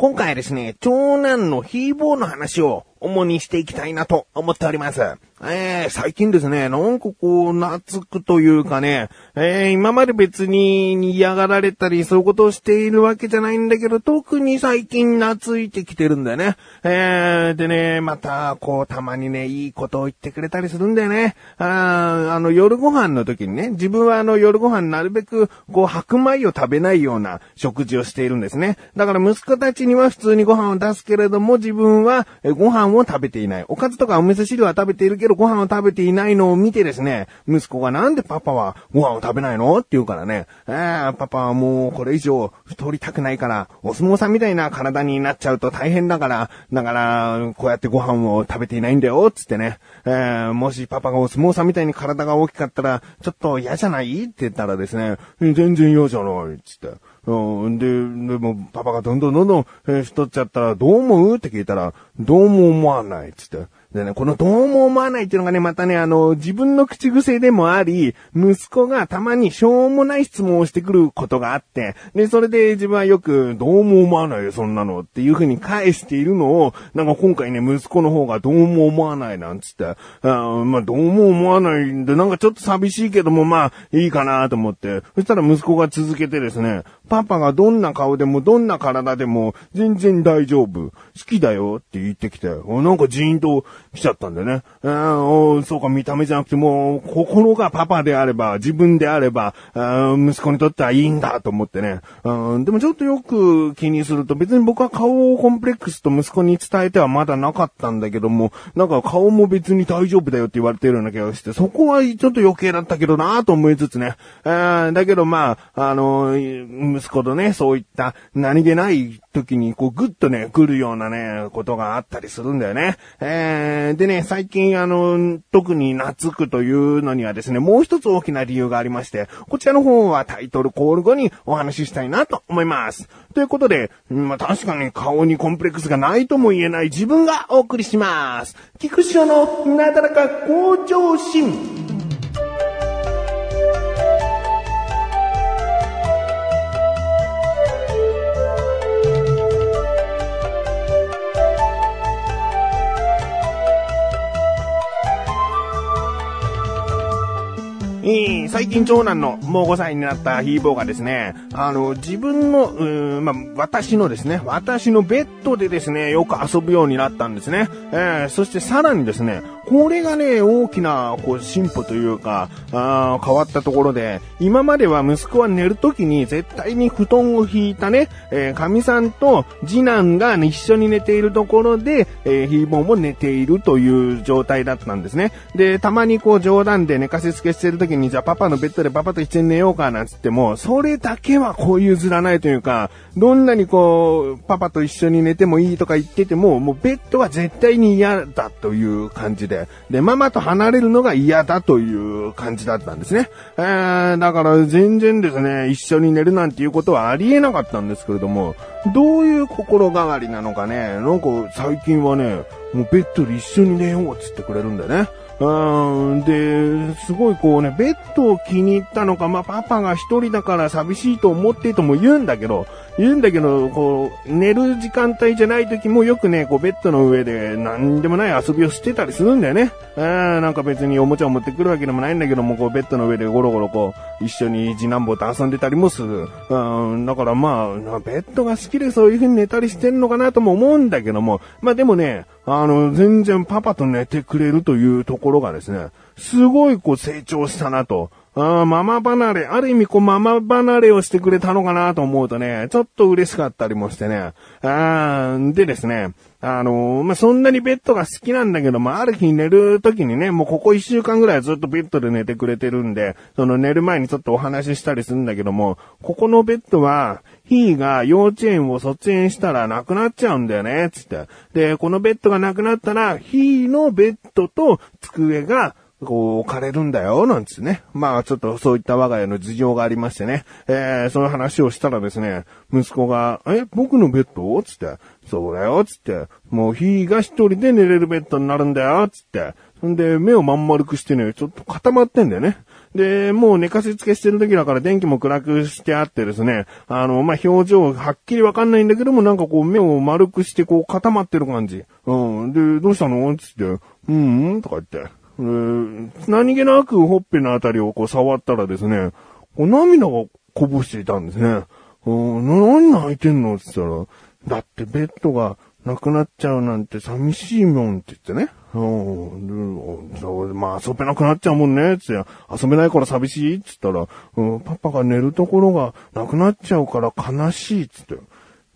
今回はですね、長男のヒーボーの話を主にしていきたいなと思っております。えー、最近ですね、なんかこう、懐くというかね、えー、今まで別に嫌がられたり、そういうことをしているわけじゃないんだけど、特に最近懐いてきてるんだよね。えー、でね、また、こう、たまにね、いいことを言ってくれたりするんだよね。ああの、夜ご飯の時にね、自分はあの、夜ご飯なるべく、こう、白米を食べないような食事をしているんですね。だから息子たちには普通にご飯を出すけれども、自分はご飯を食べていない。おかずとかお味噌汁は食べているけど、ご飯を食べていないのを見てですね、息子がなんでパパはご飯を食べないのって言うからね、えー、パパはもうこれ以上太りたくないから、お相撲さんみたいな体になっちゃうと大変だから、だから、こうやってご飯を食べていないんだよ、つってね、えー、もしパパがお相撲さんみたいに体が大きかったら、ちょっと嫌じゃない？って言ったらですね、全然嫌じゃない、つって。うん、で、でも、パパがどんどんどんどん、えー、太っちゃったら、どう思う？って聞いたら、どうも思わないっ、つって。でね、このどうも思わないっていうのがね、またね、あの、自分の口癖でもあり、息子がたまにしょうもない質問をしてくることがあって、で、それで自分はよく、どうも思わないよ、そんなのっていう風に返しているのを、なんか今回ね、息子の方がどうも思わないなんつって、あまあ、どうも思わないんで、なんかちょっと寂しいけども、まあ、いいかなと思って、そしたら息子が続けてですね、パパがどんな顔でも、どんな体でも、全然大丈夫。好きだよって言ってきて、なんかジーンと来ちゃったんでね。うん、そうか、見た目じゃなくてもう、心がパパであれば、自分であれば、息子にとってはいいんだと思ってね。うん、でもちょっとよく気にすると、別に僕は顔をコンプレックスと息子に伝えてはまだなかったんだけども、なんか顔も別に大丈夫だよって言われてるような気がして、そこはちょっと余計だったけどなと思いつつね。だけどまあ、あの、息子とね、そういった何気ない時にこうグッとね、来るようなね、ことがあったりするんだよね。えー、でね、最近あの、特に懐くというのにはですね、もう一つ大きな理由がありまして、こちらの方はタイトルコール後にお話ししたいなと思います。ということで、まあ、確かに顔にコンプレックスがないとも言えない自分がお送りします。菊池のなだらか向上心。えー、最近長男のもう5歳になったヒーボーがですね、あの、自分の、うーまあ、私のですね、私のベッドでですね、よく遊ぶようになったんですね。えー、そしてさらにですね、これがね、大きな、こう、進歩というか、あ変わったところで、今までは息子は寝るときに絶対に布団を引いたね、えー、神さんと次男が、ね、一緒に寝ているところで、えー、ヒーボーも寝ているという状態だったんですね。で、たまにこう冗談で寝かしつけしてるときに、じゃあパパのベッドでパパと一緒に寝ようかなんつっても、それだけはこう譲らないというか、どんなにこう、パパと一緒に寝てもいいとか言ってても、もうベッドは絶対に嫌だという感じで、で、ママと離れるのが嫌だという感じだったんですね。えー、だから全然ですね、一緒に寝るなんていうことはありえなかったんですけれども、どういう心変わりなのかね、なんか最近はね、もうベッドで一緒に寝ようっつってくれるんだよね。うん、で、すごいこうね、ベッドを気に入ったのか、まあ、パパが一人だから寂しいと思ってとも言うんだけど、言うんだけど、こう、寝る時間帯じゃない時もよくね、こう、ベッドの上で何でもない遊びをしてたりするんだよね。うん、なんか別におもちゃを持ってくるわけでもないんだけども、こう、ベッドの上でゴロゴロこう、一緒に次男坊と遊んでたりもする。うん、だからまあ、ベッドが好きでそういう風に寝たりしてんのかなとも思うんだけども、まあでもね、あの、全然パパと寝てくれるというところころがですね、すごいこう成長したなと。あママ離れ、ある意味こうママ離れをしてくれたのかなと思うとね、ちょっと嬉しかったりもしてね。あでですね、あのー、まあ、そんなにベッドが好きなんだけども、ある日寝る時にね、もうここ一週間ぐらいずっとベッドで寝てくれてるんで、その寝る前にちょっとお話ししたりするんだけども、ここのベッドは、ヒーが幼稚園を卒園したらなくなっちゃうんだよね、つって。で、このベッドがなくなったら、ヒーのベッドと机がこう置かれるんだよ、なんつね。まあちょっとそういった我が家の事情がありましてね。えー、その話をしたらですね、息子が、え、僕のベッド？つって、そうだよ、つって、もう日が一人で寝れるベッドになるんだよ、つって。んで、目をまん丸くしてね、ちょっと固まってんだよね。で、もう寝かしつけしてる時だから電気も暗くしてあってですね、あの、まあ、表情はっきりわかんないんだけども、なんかこう目を丸くしてこう固まってる感じ。うん。で、どうしたの？つって、うん、んとか言って。何気なくほっぺのあたりをこう触ったらですね、こう涙がこぼしていたんですね。何泣いてんのって言ったら、だってベッドがなくなっちゃうなんて寂しいもんって言ってね。うん、まあ遊べなくなっちゃうもんね、つって、遊べないから寂しいっつったら、うん、パパが寝るところがなくなっちゃうから悲しいっつって。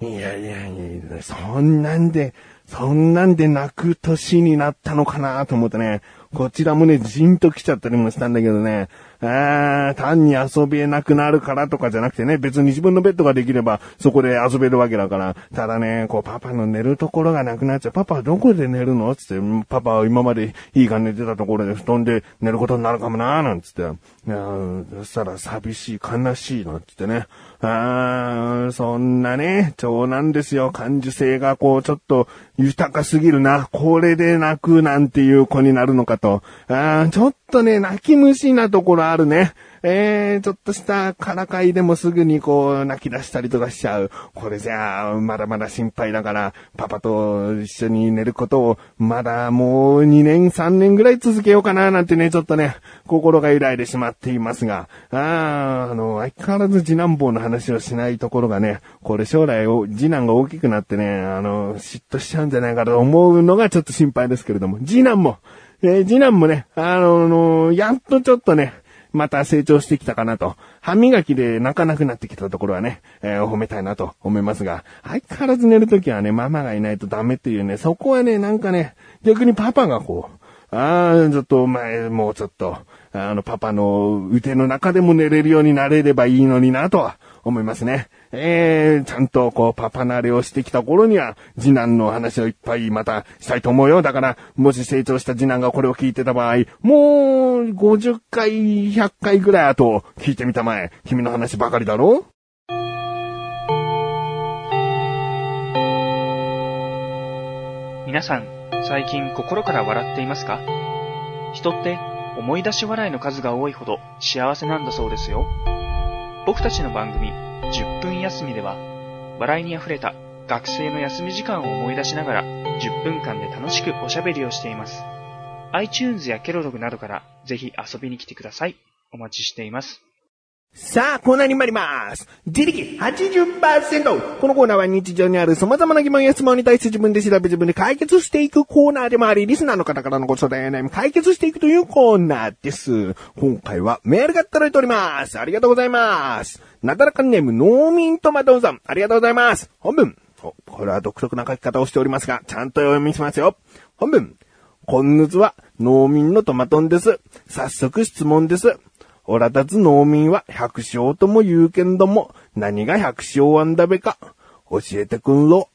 いやいやいや、そんなんで、そんなんで泣く年になったのかなと思ってね、こちらもね、じんと来ちゃったりもしたんだけどね、あ単に遊べなくなるからとかじゃなくてね、別に自分のベッドができればそこで遊べるわけだから、ただね、こうパパの寝るところがなくなっちゃう。パパはどこで寝るの？つって、パパは今までいいが寝てたところで布団で寝ることになるかもなーなんつって。いやそしたら寂しい、悲しいなんつってね。あー、そんなね、長男ですよ。感受性がこう、ちょっと豊かすぎるな。これで泣くなんていう子になるのかと。あー、ちょっとね、泣き虫なところあるね。えー、ちょっとしたからかいでもすぐにこう泣き出したりとかしちゃう。これじゃあ、まだまだ心配だから、パパと一緒に寝ることを、まだもう2年3年ぐらい続けようかななんてね、ちょっとね、心が揺らいでしまっていますが、ああの、相変わらず次男坊の話をしないところがね、これ将来次男が大きくなってね、あの、嫉妬しちゃうんじゃないかと思うのがちょっと心配ですけれども、次男も、えー、次男もね、あのやっとちょっとね、また成長してきたかなと。歯磨きで泣かなくなってきたところはね、えー、褒めたいなと思いますが、相変わらず寝るときはね、ママがいないとダメっていうね、そこはね、なんかね、逆にパパがこう、ああ、ちょっとお前、もうちょっと、あの、パパの腕の中でも寝れるようになれればいいのになとは思いますね。えー、ちゃんとこうパパ慣れをしてきた頃には、次男の話をいっぱいまたしたいと思うよ。だから、もし成長した次男がこれを聞いてた場合、もう50回、100回ぐらい後聞いてみたまえ。君の話ばかりだろ？皆さん、最近心から笑っていますか？人って思い出し笑いの数が多いほど幸せなんだそうですよ。僕たちの番組、10分休みでは、笑いに溢れた学生の休み時間を思い出しながら、10分間で楽しくおしゃべりをしています。iTunes やケロログなどからぜひ遊びに来てください。お待ちしています。さあ、コーナーに参ります。自力80%。このコーナーは日常にある様々な疑問や質問に対して自分で調べ自分で解決していくコーナーでもあり、リスナーの方からのご相談や悩み解決していくというコーナーです。今回はメールが届いております。ありがとうございます。なだらかネーム、ノーミントマトンさん。ありがとうございます。本文。これは独特な書き方をしておりますが、ちゃんと読みしますよ。本文。こんぬずは、農民のトマトンです。早速質問です。おらたつ農民は百姓とも言うけんども、何が百姓あんだべか、教えてくんろ。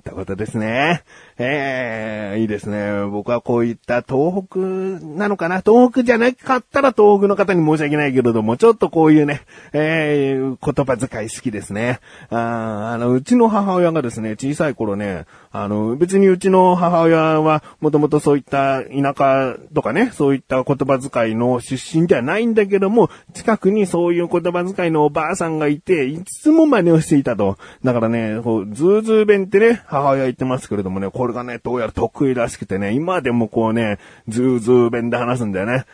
ってことですね。ええー、いいですね。僕はこういった東北なのかな？東北じゃなかったら東北の方に申し訳ないけれども、ちょっとこういうね、ええー、言葉遣い好きですね。ああの、うちの母親がですね、小さい頃ね、あの、別にうちの母親はもともとそういった田舎とかね、そういった言葉遣いの出身ではないんだけども、近くにそういう言葉遣いのおばあさんがいて、いつも真似をしていたと。だからね、こう、ズーズー弁ってね、母親言ってますけれどもね、ここれがね、どうやら得意らしくてね、今でもこうね、ズーズー弁で話すんだよね。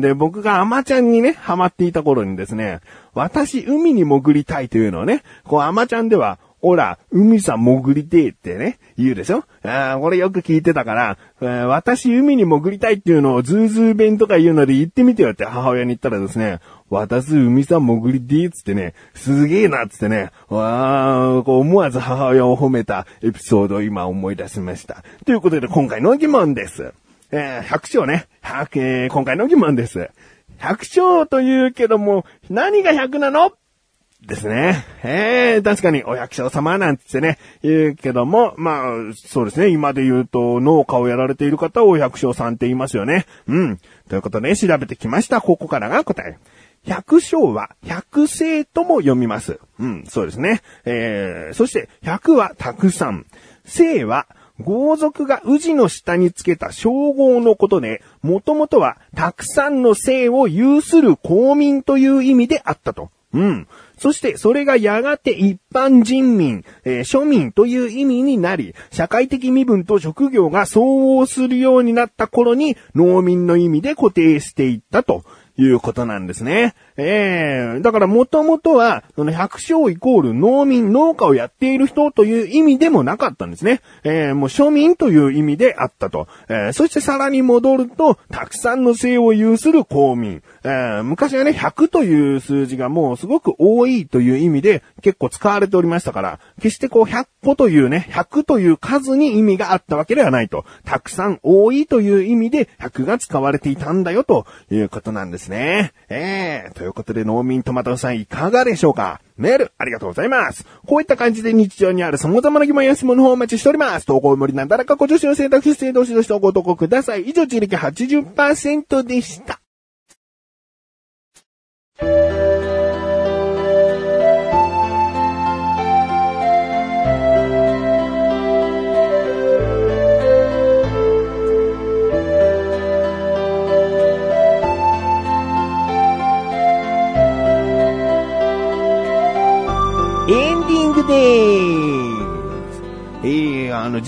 で、僕があまちゃんにね、ハマっていた頃にですね、私、海に潜りたいというのをね、こう、あまちゃんでは、ほら、海さ潜りてえってね、言うでしょ？ああこれよく聞いてたから、えー、私海に潜りたいっていうのをズーズー弁とか言うので言ってみてよって母親に言ったらですね、私海さ潜りてえっつってね、すげえなっつってね、わー、こう思わず母親を褒めたエピソードを今思い出しました。ということで今回の疑問です。えー、百姓ね、百、えー、今回の疑問です。百姓と言うけども、何が百なの？ですね。ええー、確かにお百姓様なんつってね、言うけども、まあ、そうですね。今で言うと農家をやられている方をお百姓さんって言いますよね。うん。ということで、調べてきました。ここからが答え。百姓は百姓とも読みます。うん、そうですね。えー、そして百はたくさん。姓は豪族が宇治の下につけた称号のことで、もともとはたくさんの姓を有する公民という意味であったと。うん。そしてそれがやがて一般人民、えー、庶民という意味になり、社会的身分と職業が相応するようになった頃に農民の意味で固定していったということなんですね。ええー、だからもともとは、その百姓イコール農民、農家をやっている人という意味でもなかったんですね。ええー、もう庶民という意味であったと。えー、そしてさらに戻ると、たくさんの姓を有する公民。えー、昔はね、100という数字がもうすごく多いという意味で結構使われておりましたから、決してこう100個というね、100という数に意味があったわけではないと。たくさん多いという意味で100が使われていたんだよということなんですね。えー、ということで農民トマトさんいかがでしょうか？メール、ありがとうございます。こういった感じで日常にある様々な疑問や質問の方をお待ちしております。投稿無理な誰かご助手の選択肢制度しどしとご投稿ください。以上、自力80%でした。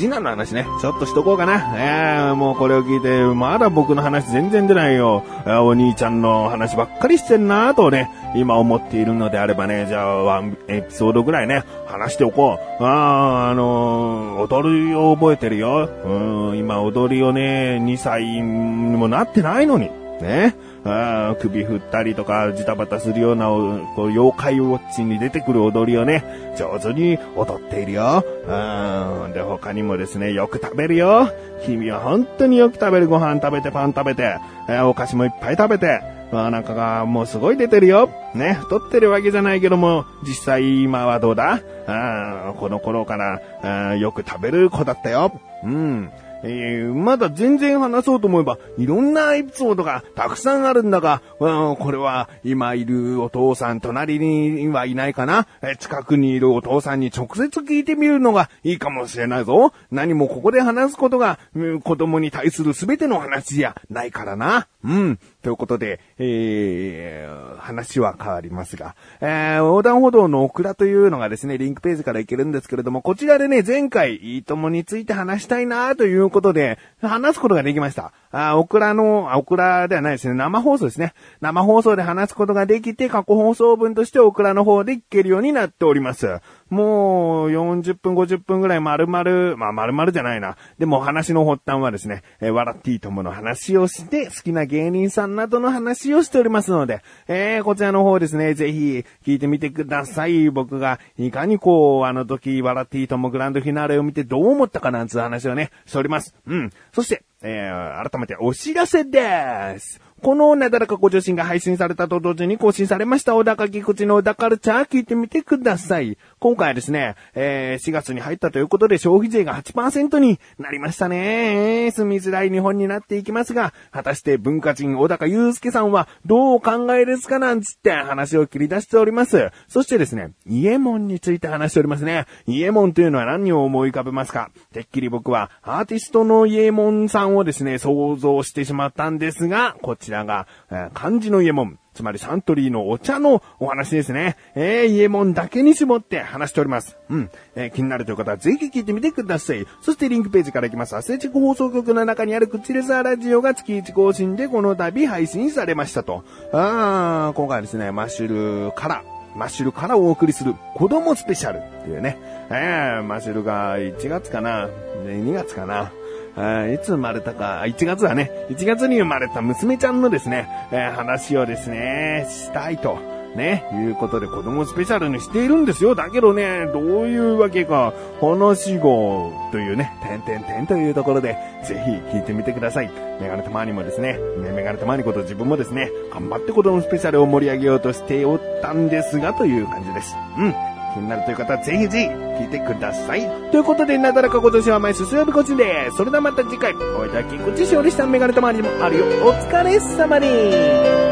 次男の話ね、ちょっとしとこうかな。えー、もうこれを聞いて、まだ僕の話全然出ないよ。お兄ちゃんの話ばっかりしてんなとね、今思っているのであればね、じゃあ、ワンエピソードぐらいね、話しておこう。あー、あのー、踊りを覚えてるよ。うん、今踊りをね、2歳にもなってないのに。ね。あ首振ったりとか、ジタバタするような、こう妖怪ウォッチに出てくる踊りをね、上手に踊っているよ。うん。で、他にもですね、よく食べるよ。君は本当によく食べるご飯食べて、パン食べて、えお菓子もいっぱい食べて、お腹がもうすごい出てるよ。ね、太ってるわけじゃないけども、実際今はどうだ？あこの頃からよく食べる子だったよ。うん。えー、まだ全然話そうと思えば、いろんなエピソードがたくさんあるんだが、うん、これは今いるお父さん隣にはいないかな、え近くにいるお父さんに直接聞いてみるのがいいかもしれないぞ。何もここで話すことが、うん、子供に対する全ての話じゃないからな。うん。ということで、えー、話は変わりますが、えー、横断歩道のオクラというのがですね、リンクページから行けるんですけれども、こちらでね、前回、いいともについて話したいなということで、話すことができました。あ、オクラの、オクラではないですね。生放送ですね。生放送で話すことができて、過去放送分としてオクラの方で聞けるようになっております。もう、40分、50分ぐらい丸々、まあ丸々じゃないな。でも話の発端はですね、えー、笑っていいともの話をして、好きな芸人さんなどの話をしておりますので、えー、こちらの方ですね、ぜひ聞いてみてください。僕が、いかにこう、あの時、笑っていいともグランドフィナーレを見てどう思ったかなんつう話をね、しております。うん。そして、えー、改めてお知らせです。このなだらかご助身が配信されたと同時に更新されました小高菊池の小高カルチャー聞いてみてください。今回はですね、えー、4月に入ったということで消費税が8%になりましたね。住みづらい日本になっていきますが、果たして文化人小高祐介さんはどうお考えですかなんつって話を切り出しております。そしてですね、イエモンについて話しておりますね。イエモンというのは何を思い浮かべますか？てっきり僕はアーティストのイエモンさんをですね、想像してしまったんですが、こちららが、えー、漢字のイエモン、つまりサントリーのお茶のお話ですね。えー、イエモンだけに絞って話しております。うん。えー、気になるという方はぜひ聞いてみてください。そしてリンクページから行きます。アスレチック放送局の中にあるクチレザーラジオが月1更新でこの度配信されましたと。あー、今回はですね、マッシュルから、マッシュルからお送りする子供スペシャルっていうね。えー、マッシュルが1月かな、2月かな。いつ生まれたか、1月はね、1月に生まれた娘ちゃんのですね、えー、話をですね、したいと。ね、いうことで子供スペシャルにしているんですよ。だけどね、どういうわけか、話号というね、てんてんてんというところで、ぜひ聞いてみてください。メガネたまにもですね、ねメガネたまにこと自分もですね、頑張って子供スペシャルを盛り上げようとしておったんですが、という感じです。うん。気になるという方はぜひぜひ聞いてください。ということで、なだらか今年は毎週水曜日こちです。それではまた次回、おいたきこちしおりしたメガネたまりもあるよ。お疲れ様です。